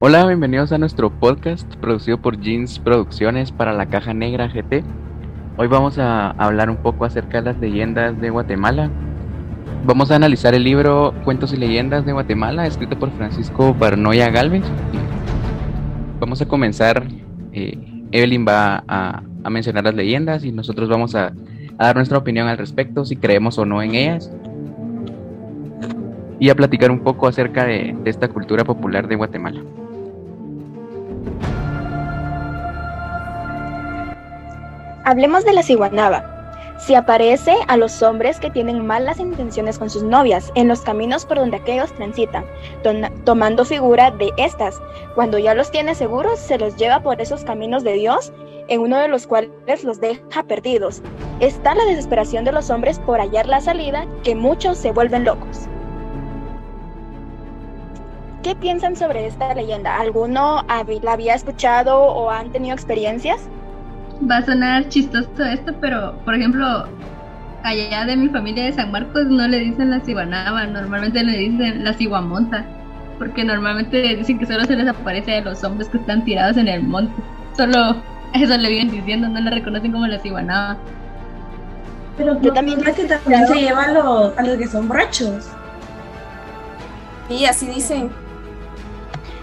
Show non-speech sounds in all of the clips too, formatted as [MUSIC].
Hola, bienvenidos a nuestro podcast producido por Jeans Producciones para la Caja Negra GT. Hoy vamos a hablar un poco acerca de las leyendas de Guatemala. Vamos a analizar el libro Cuentos y Leyendas de Guatemala, escrito por Francisco Barnoya Galvez. Vamos a comenzar. Eh, Evelyn va a, mencionar las leyendas y nosotros vamos a, dar nuestra opinión al respecto, si creemos o no en ellas. Y a platicar un poco acerca de esta cultura popular de Guatemala. Hablemos de la ciguanaba. Si aparece a los hombres que tienen malas intenciones con sus novias en los caminos por donde aquellos transitan, tomando figura de estas. Cuando ya los tiene seguros, se los lleva por esos caminos de Dios, en uno de los cuales los deja perdidos. Está la desesperación de los hombres por hallar la salida, que muchos se vuelven locos. ¿Qué piensan sobre esta leyenda? ¿Alguno la había escuchado o han tenido experiencias? Va a sonar chistoso esto, pero por ejemplo, allá de mi familia de San Marcos no le dicen la ciguanaba, normalmente le dicen la ciguamonta, porque normalmente dicen que solo se les aparece a los hombres que están tirados en el monte. Solo eso le vienen diciendo, no le reconocen como la ciguanaba. Pero yo también creo que también se lleva a los, a los que son borrachos. Sí, así dicen.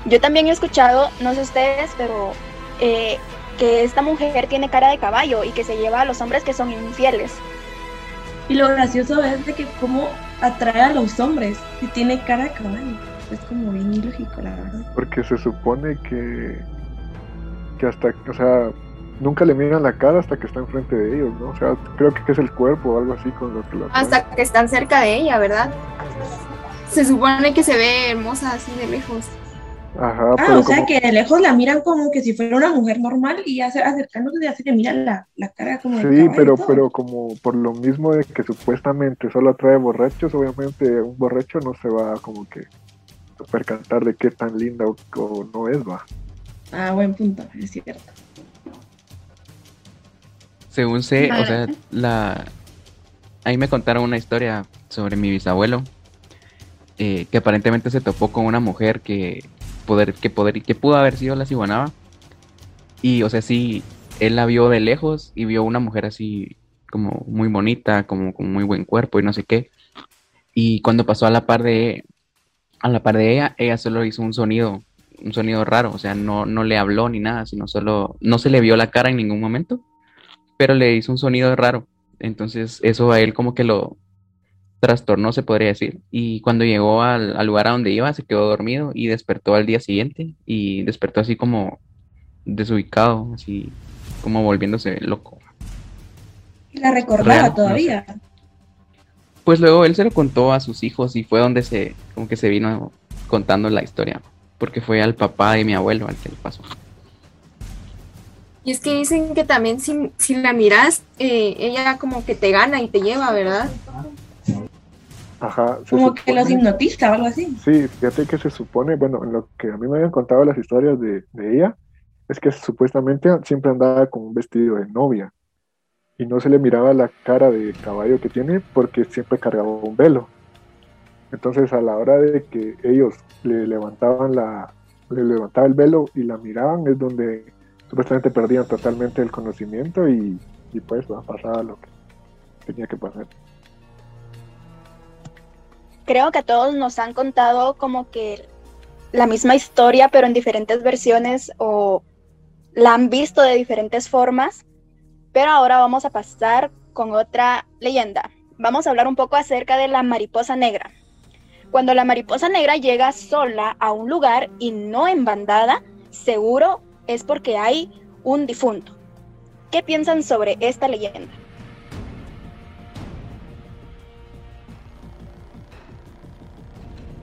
Yo también he escuchado, no sé ustedes, pero eh, que esta mujer tiene cara de caballo y que se lleva a los hombres que son infieles. Y lo gracioso es de que cómo atrae a los hombres si tiene cara de caballo. Es como bien ilógico, la verdad. Porque se supone que, que hasta, o sea, nunca le miran la cara hasta que está enfrente de ellos, ¿no? O sea, creo que es el cuerpo o algo así con lo que lo Hasta que están cerca de ella, ¿verdad? Se supone que se ve hermosa así de lejos. Ajá, ah, o sea que de lejos la miran como que si fuera una mujer normal y ya acercándose ya se le miran la, la cara como Sí, pero, pero como por lo mismo de que supuestamente solo atrae borrachos, obviamente un borracho no se va como que percatar de qué tan linda o, no es, va. Ah, buen punto, es cierto. Según sé, o sea, la... Ahí me contaron una historia sobre mi bisabuelo, eh, que aparentemente se topó con una mujer que poder, que poder, que pudo haber sido la ciguanaba. Y, o sea, sí, él la vio de lejos y vio una mujer así como muy bonita, como con muy buen cuerpo y no sé qué. Y cuando pasó a la par de, a la par de ella, ella solo hizo un sonido, un sonido raro, o sea, no, no le habló ni nada, sino solo, no se le vio la cara en ningún momento, pero le hizo un sonido raro. Entonces eso a él como que lo, trastornó, se podría decir. Y cuando llegó al, lugar a donde iba, se quedó dormido y despertó al día siguiente. Y despertó así como desubicado, así como volviéndose loco. ¿Y la recordaba todavía? Pues luego él se lo contó a sus hijos y fue donde se, como que se vino contando la historia. Porque fue al papá de mi abuelo al que le pasó. Y es que dicen que también si, si la miras, eh, ella como que te gana y te lleva, ¿verdad? Ajá. Como que los hipnotiza o algo así. Sí, fíjate que se supone, bueno, en lo que a mí me habían contado las historias de, ella, es que supuestamente siempre andaba con un vestido de novia y no se le miraba la cara de caballo que tiene porque siempre cargaba un velo. Entonces a la hora de que ellos le levantaban la le levantaba el velo y la miraban es donde supuestamente perdían totalmente el conocimiento y, y pues pasaba lo que tenía que pasar creo que a todos nos han contado como que la misma historia, pero en diferentes versiones o la han visto de diferentes formas. Pero ahora vamos a pasar con otra leyenda. Vamos a hablar un poco acerca de la mariposa negra. Cuando la mariposa negra llega sola a un lugar y no en bandada, seguro es porque hay un difunto. ¿Qué piensan sobre esta leyenda?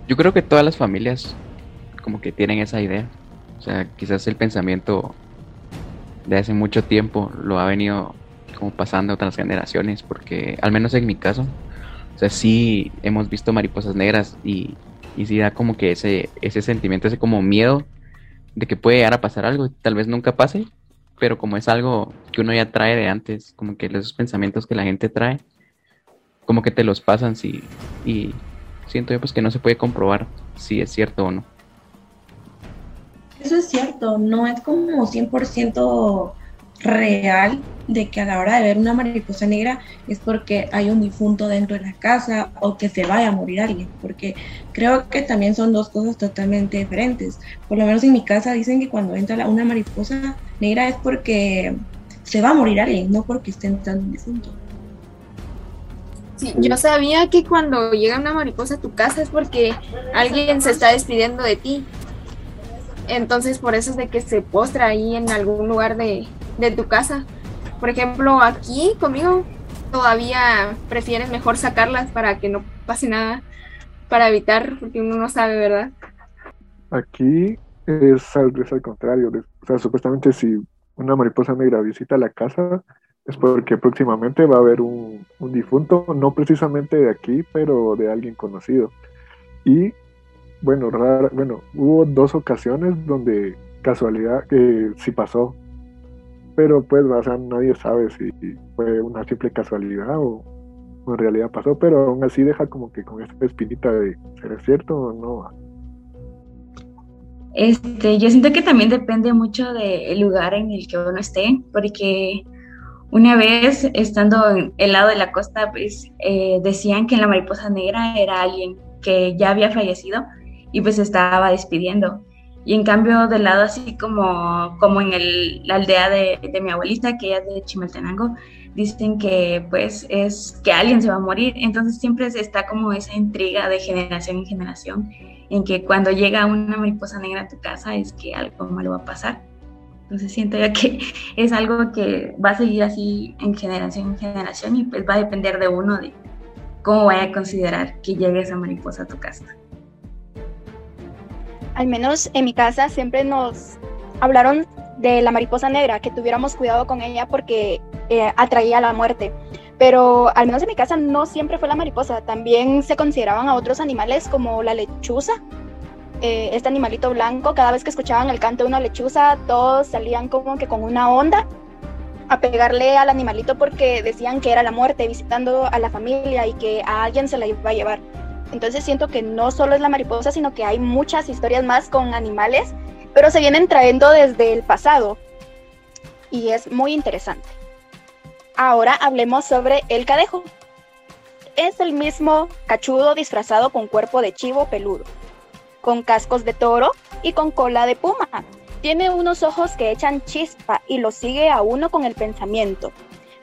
Yo creo que todas las familias como que tienen esa idea. O sea, quizás el pensamiento de hace mucho tiempo lo ha venido como pasando a otras generaciones, porque al menos en mi caso, o sea, sí hemos visto mariposas negras y, y sí da como que ese, ese sentimiento, ese como miedo de que puede llegar a pasar algo, tal vez nunca pase, pero como es algo que uno ya trae de antes, como que esos pensamientos que la gente trae, como que te los pasan sí, y siento yo pues que no se puede comprobar si es cierto o no. eso es cierto, no es como 100% real de que a la hora de ver una mariposa negra es porque hay un difunto dentro de la casa o que se vaya a morir alguien, porque creo que también son dos cosas totalmente diferentes. Por lo menos en mi casa dicen que cuando entra una mariposa negra es porque se va a morir alguien, no porque esté entrando un difunto. Yo sabía que cuando llega una mariposa a tu casa es porque alguien se está despidiendo de ti. Entonces por eso es de que se postra ahí en algún lugar de, de tu casa. Por ejemplo, aquí conmigo todavía prefieres mejor sacarlas para que no pase nada, para evitar, porque uno no sabe, ¿verdad? Aquí es al, es al contrario. O sea, supuestamente si una mariposa negra visita la casa, es porque próximamente va a haber un, un, difunto, no precisamente de aquí, pero de alguien conocido. Y bueno, rara, bueno, hubo dos ocasiones donde casualidad que eh, sí pasó, pero pues, o sea, nadie sabe si fue una simple casualidad o, en realidad pasó, pero aún así deja como que con esa espinita de ser cierto o no. Este, yo siento que también depende mucho del lugar en el que uno esté, porque una vez estando en el lado de la costa, pues eh, decían que la mariposa negra era alguien que ya había fallecido y pues estaba despidiendo. Y en cambio, del lado así como, como en el, la aldea de, de, mi abuelita, que ella es de Chimaltenango, dicen que pues es que alguien se va a morir. Entonces siempre está como esa intriga de generación en generación, en que cuando llega una mariposa negra a tu casa es que algo malo va a pasar. Entonces siento yo que [LAUGHS] es algo que va a seguir así en generación en generación y pues va a depender de uno de cómo vaya a considerar que llegue esa mariposa a tu casa al menos en mi casa siempre nos hablaron de la mariposa negra, que tuviéramos cuidado con ella porque eh, atraía la muerte. Pero al menos en mi casa no siempre fue la mariposa, también se consideraban a otros animales como la lechuza, eh, este animalito blanco, cada vez que escuchaban el canto de una lechuza, todos salían como que con una onda a pegarle al animalito porque decían que era la muerte visitando a la familia y que a alguien se la iba a llevar. Entonces siento que no solo es la mariposa, sino que hay muchas historias más con animales, pero se vienen trayendo desde el pasado. Y es muy interesante. Ahora hablemos sobre el cadejo. Es el mismo cachudo disfrazado con cuerpo de chivo peludo, con cascos de toro y con cola de puma. Tiene unos ojos que echan chispa y lo sigue a uno con el pensamiento.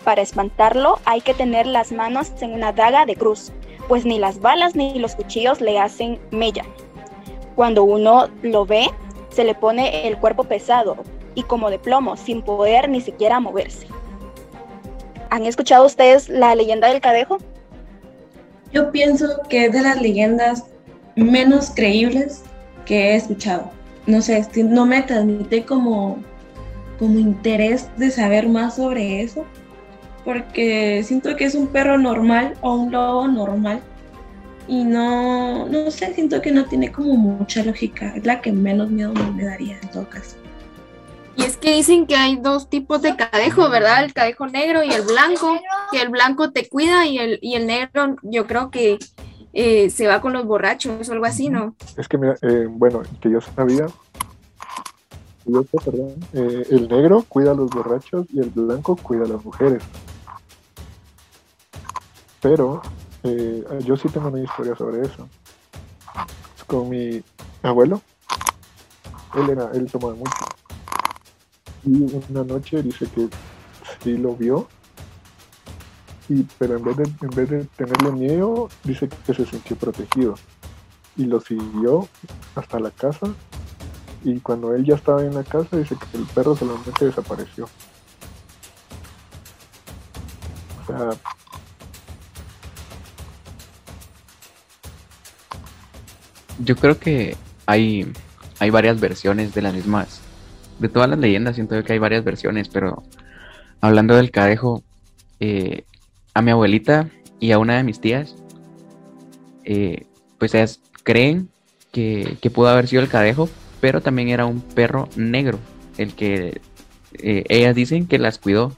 Para espantarlo hay que tener las manos en una daga de cruz pues ni las balas ni los cuchillos le hacen mella. Cuando uno lo ve, se le pone el cuerpo pesado y como de plomo, sin poder ni siquiera moverse. ¿Han escuchado ustedes la leyenda del cadejo? Yo pienso que es de las leyendas menos creíbles que he escuchado. No sé, no me transmite como, como interés de saber más sobre eso porque siento que es un perro normal o un lobo normal y no, no sé, siento que no tiene como mucha lógica, es la que menos miedo me daría en todo caso. Y es que dicen que hay dos tipos de cadejo, ¿verdad? El cadejo negro y el blanco, que el blanco te cuida y el, y el negro yo creo que eh, se va con los borrachos o algo así, ¿no? Es que, mira, eh, bueno, que yo sabía, yo perdón, eh, el negro cuida a los borrachos y el blanco cuida a las mujeres. Pero eh, yo sí tengo una historia sobre eso. Con mi abuelo, él era, él tomaba mucho. Y una noche dice que sí lo vio, y, pero en vez, de, tenerle miedo, dice que se sintió protegido. Y lo siguió hasta la casa. Y cuando él ya estaba en la casa, dice que el perro solamente desapareció. O sea, yo creo que hay, hay varias versiones de las mismas. De todas las leyendas siento que hay varias versiones, pero hablando del cadejo, eh, a mi abuelita y a una de mis tías, eh, pues ellas creen que, pudo haber sido el cadejo, pero también era un perro negro, el que eh, ellas dicen que las cuidó,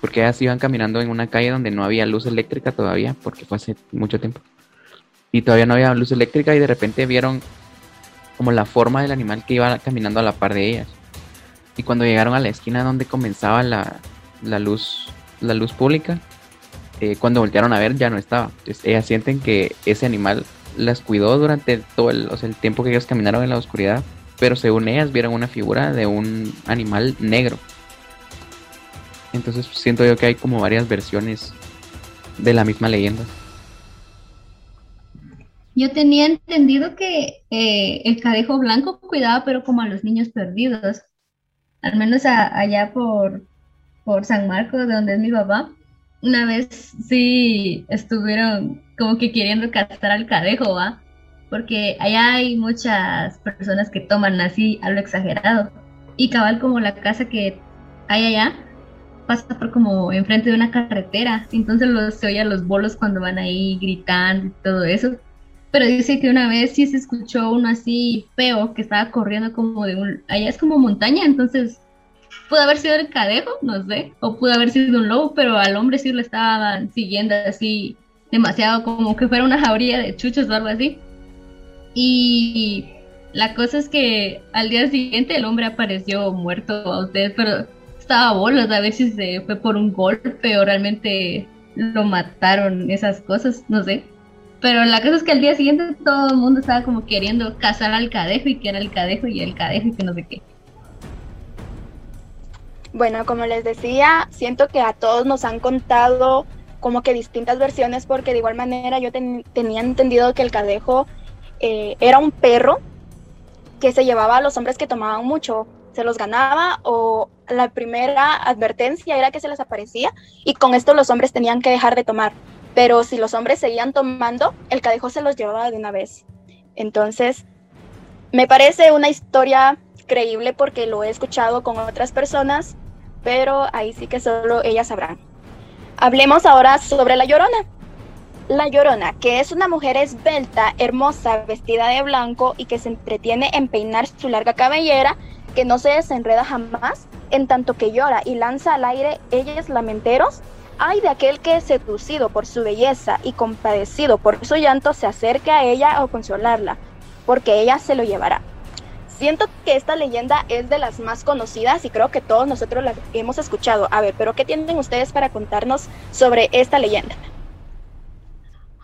porque ellas iban caminando en una calle donde no había luz eléctrica todavía, porque fue hace mucho tiempo y todavía no había luz eléctrica y de repente vieron como la forma del animal que iba caminando a la par de ellas. Y cuando llegaron a la esquina donde comenzaba la, la luz, la luz pública, eh, cuando voltearon a ver ya no estaba. Ellas sienten que ese animal las cuidó durante todo el, o sea, el tiempo que ellos caminaron en la oscuridad, pero según ellas vieron una figura de un animal negro. Entonces siento yo que hay como varias versiones de la misma leyenda. Yo tenía entendido que eh, el cadejo blanco cuidaba, pero como a los niños perdidos. Al menos allá por, por San Marcos, de donde es mi papá. Una vez sí estuvieron como que queriendo cazar al cadejo, ¿va? Porque allá hay muchas personas que toman así a lo exagerado. Y cabal como la casa que hay allá pasa por como enfrente de una carretera. Entonces los, se oye a los bolos cuando van ahí gritando y todo eso. Pero dice que una vez sí se escuchó uno así feo que estaba corriendo como de un... Allá es como montaña, entonces pudo haber sido el cadejo, no sé, o pudo haber sido un lobo, pero al hombre sí lo estaban siguiendo así demasiado como que fuera una jauría de chuchos o algo así. Y la cosa es que al día siguiente el hombre apareció muerto a ustedes, pero estaba bolas a ver si se fue por un golpe o realmente lo mataron, esas cosas, no sé. Pero la cosa es que al día siguiente todo el mundo estaba como queriendo cazar al cadejo y que era el cadejo y el cadejo y que no sé qué. Bueno, como les decía, siento que a todos nos han contado como que distintas versiones porque de igual manera yo tenía entendido que el cadejo eh, era un perro que se llevaba a los hombres que tomaban mucho, se los ganaba o la primera advertencia era que se les aparecía y con esto los hombres tenían que dejar de tomar. Pero si los hombres seguían tomando, el cadejo se los llevaba de una vez. Entonces, me parece una historia creíble porque lo he escuchado con otras personas, pero ahí sí que solo ellas sabrán. Hablemos ahora sobre la Llorona. La Llorona, que es una mujer esbelta, hermosa, vestida de blanco y que se entretiene en peinar su larga cabellera, que no se desenreda jamás, en tanto que llora y lanza al aire ellos lamenteros Ay de aquel que, seducido por su belleza y compadecido por su llanto, se acerque a ella o consolarla, porque ella se lo llevará. Siento que esta leyenda es de las más conocidas y creo que todos nosotros la hemos escuchado. A ver, pero ¿qué tienen ustedes para contarnos sobre esta leyenda?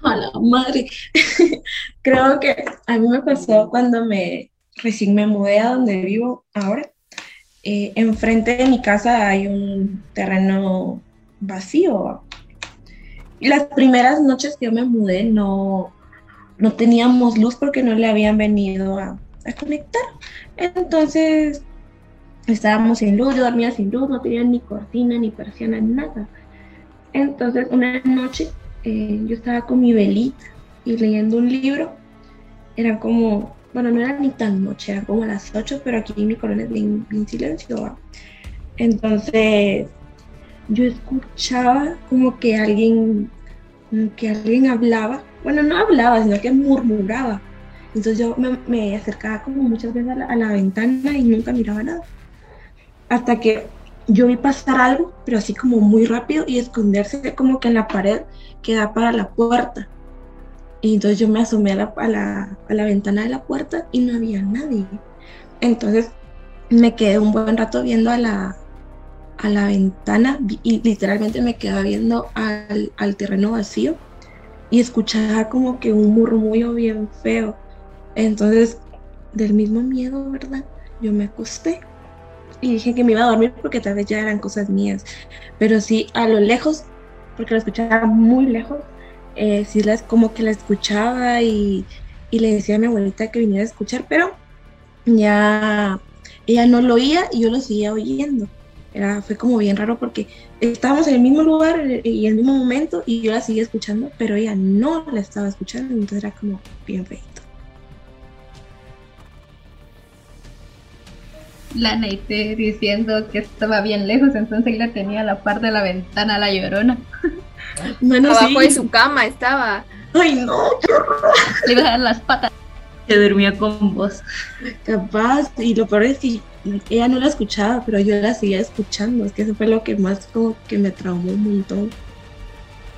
Hola, madre. [LAUGHS] creo que a mí me pasó cuando me recién me mudé a donde vivo ahora. Eh, enfrente de mi casa hay un terreno vacío. Y las primeras noches que yo me mudé no, no teníamos luz porque no le habían venido a, conectar. Entonces estábamos sin luz, yo dormía sin luz, no tenía ni cortina, ni persiana, ni nada. Entonces una noche eh, yo estaba con mi velita y leyendo un libro. Era como, bueno, no era ni tan noche, era como a las 8, pero aquí mi colonia es bien, bien silencio. Entonces yo escuchaba como que alguien, que alguien hablaba, bueno, no hablaba, sino que murmuraba. Entonces yo me, acercaba como muchas veces a la, ventana y nunca miraba nada. Hasta que yo vi pasar algo, pero así como muy rápido y esconderse como que en la pared que da para la puerta. Y entonces yo me asomé a la, a la, a la ventana de la puerta y no había nadie. Entonces me quedé un buen rato viendo a la, a la ventana y literalmente me quedaba viendo al, terreno vacío y escuchaba como que un murmullo bien feo. Entonces, del mismo miedo, ¿verdad? Yo me acosté y dije que me iba a dormir porque tal vez ya eran cosas mías. Pero sí, a lo lejos, porque lo escuchaba muy lejos, eh, sí las, como que la escuchaba y, y le decía a mi abuelita que viniera a escuchar, pero ya ella no lo oía y yo lo seguía oyendo fue como bien raro porque estábamos en el mismo lugar y en el mismo momento y yo la seguía escuchando, pero ella no la estaba escuchando, entonces era como bien feito. La Neite diciendo que estaba bien lejos, entonces la tenía a la par de la ventana la llorona. Abajo de su cama estaba. Ay, no, qué horror. Le iba a dar las patas. Se durmió con vos. Capaz, y lo peor es que ella no la escuchaba, pero yo la seguía escuchando. Es que eso fue lo que más como que me traumó un montón.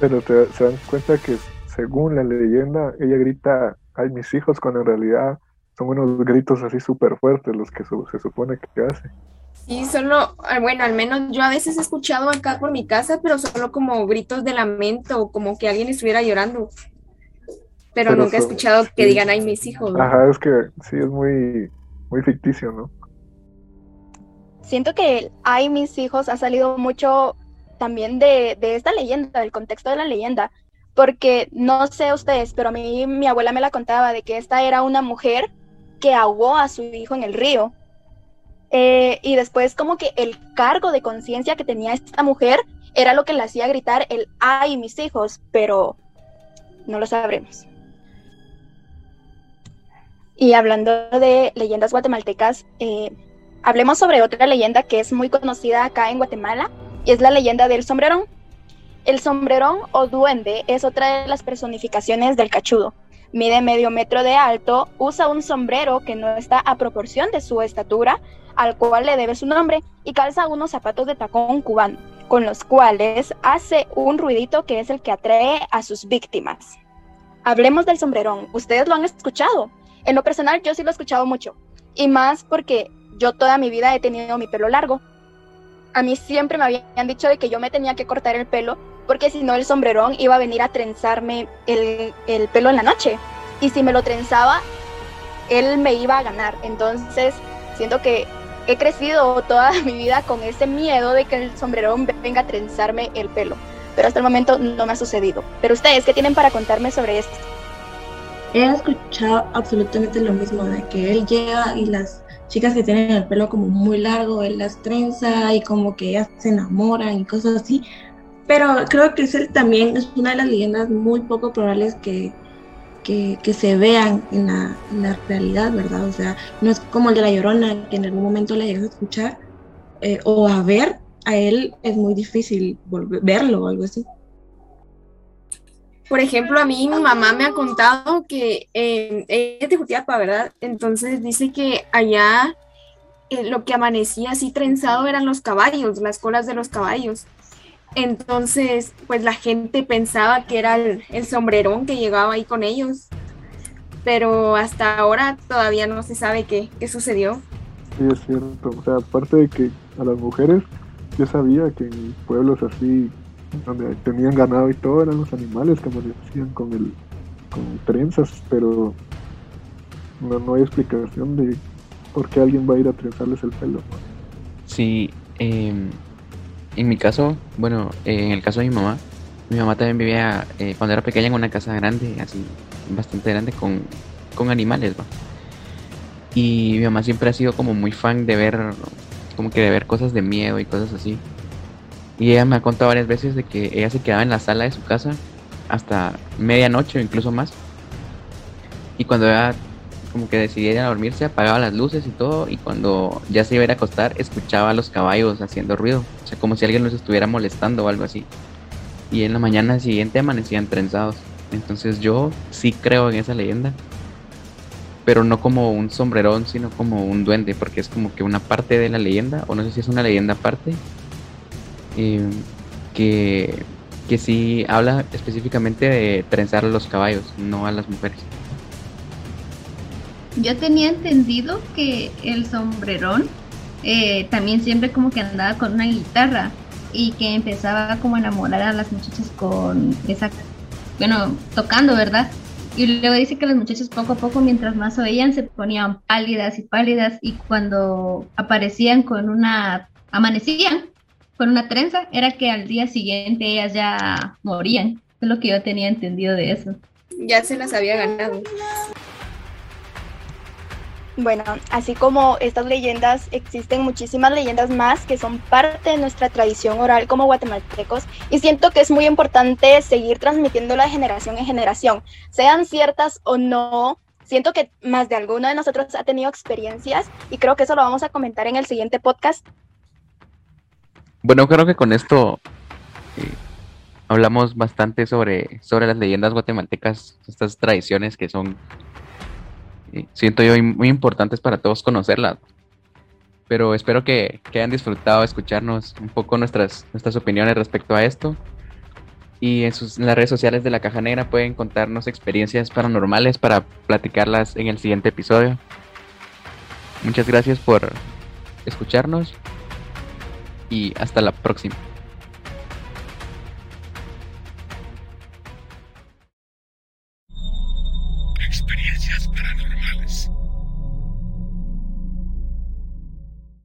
Pero te, se dan cuenta que según la leyenda, ella grita, ay mis hijos, cuando en realidad son unos gritos así súper fuertes los que se supone que hace. Sí, solo, ah, bueno, al menos yo a veces he escuchado acá por mi casa, pero solo como gritos de lamento o como que alguien estuviera llorando. Pero, nunca he escuchado que digan, ay, mis hijos. Ajá, es que sí, es muy, muy ficticio, ¿no? Siento que ay, mis hijos ha salido mucho también de, de esta leyenda, del contexto de la leyenda, porque no sé ustedes, pero a mí mi abuela me la contaba de que esta era una mujer que ahogó a su hijo en el río. Eh, y después como que el cargo de conciencia que tenía esta mujer era lo que le hacía gritar el ay mis hijos, pero no lo sabremos. Y hablando de leyendas guatemaltecas, eh, hablemos sobre otra leyenda que es muy conocida acá en Guatemala y es la leyenda del sombrerón. El sombrerón o duende es otra de las personificaciones del cachudo. Mide medio metro de alto, usa un sombrero que no está a proporción de su estatura, al cual le debe su nombre, y calza unos zapatos de tacón cubano, con los cuales hace un ruidito que es el que atrae a sus víctimas. Hablemos del sombrerón. ¿Ustedes lo han escuchado? En lo personal yo sí lo he escuchado mucho, y más porque yo toda mi vida he tenido mi pelo largo. A mí siempre me habían dicho de que yo me tenía que cortar el pelo porque si no el sombrerón iba a venir a trenzarme el, pelo en la noche. Y si me lo trenzaba, él me iba a ganar. Entonces, siento que he crecido toda [LAUGHS] mi vida con ese miedo de que el sombrerón venga a trenzarme el pelo. Pero hasta el momento no me ha sucedido. Pero ustedes, ¿qué tienen para contarme sobre esto? He escuchado absolutamente lo mismo, de que él llega y las chicas que tienen el pelo como muy largo, él las trenza y como que ellas se enamoran y cosas así. Pero creo que es también es una de las leyendas muy poco probables que, que, se vean en la, realidad, ¿verdad? O sea, no es como el de la Llorona, que en algún momento la llegas a escuchar eh, o a ver, a él es muy difícil verlo o algo así. Por ejemplo, a mí mi mamá me ha contado que eh, ella es de Jutiapa, ¿verdad? Entonces dice que allá eh, lo que amanecía así trenzado eran los caballos, las colas de los caballos. Entonces, pues la gente pensaba que era el, sombrerón que llegaba ahí con ellos. Pero hasta ahora todavía no se sabe qué, qué sucedió. Sí, es cierto. O sea, aparte de que a las mujeres, yo sabía que en pueblos así, donde tenían ganado y todo, eran los animales que amanecían con, el, con trenzas, pero no, no hay explicación de por qué alguien va a ir a trenzarles el pelo. Sí, eh, en mi caso, bueno, eh, en el caso de mi mamá, mi mamá también vivía eh, cuando era pequeña en una casa grande, así, bastante grande, con, con animales, ¿va? Y mi mamá siempre ha sido como muy fan de ver, como que de ver cosas de miedo y cosas así. Y ella me ha contado varias veces de que ella se quedaba en la sala de su casa hasta medianoche o incluso más. Y cuando ella como que decidía dormirse, apagaba las luces y todo, y cuando ya se iba a ir a acostar, escuchaba a los caballos haciendo ruido, o sea, como si alguien los estuviera molestando o algo así. Y en la mañana siguiente amanecían trenzados. Entonces yo sí creo en esa leyenda, pero no como un sombrerón, sino como un duende, porque es como que una parte de la leyenda, o no sé si es una leyenda aparte, eh, que, que sí habla específicamente de trenzar a los caballos, no a las mujeres. Yo tenía entendido que el sombrerón eh, también siempre como que andaba con una guitarra y que empezaba como a enamorar a las muchachas con esa, bueno, tocando, ¿verdad? Y luego dice que las muchachas poco a poco, mientras más oían, se ponían pálidas y pálidas y cuando aparecían con una, amanecían con una trenza, era que al día siguiente ellas ya morían. Es lo que yo tenía entendido de eso. Ya se las había ganado. Bueno, así como estas leyendas, existen muchísimas leyendas más que son parte de nuestra tradición oral como guatemaltecos y siento que es muy importante seguir transmitiéndola de generación en generación, sean ciertas o no. Siento que más de alguno de nosotros ha tenido experiencias y creo que eso lo vamos a comentar en el siguiente podcast. Bueno, creo que con esto eh, hablamos bastante sobre, sobre las leyendas guatemaltecas, estas tradiciones que son siento yo muy importantes para todos conocerlas. Pero espero que, hayan disfrutado escucharnos un poco nuestras, nuestras opiniones respecto a esto. Y en, sus, en las redes sociales de la Caja Negra pueden contarnos experiencias paranormales para platicarlas en el siguiente episodio. Muchas gracias por escucharnos y hasta la próxima.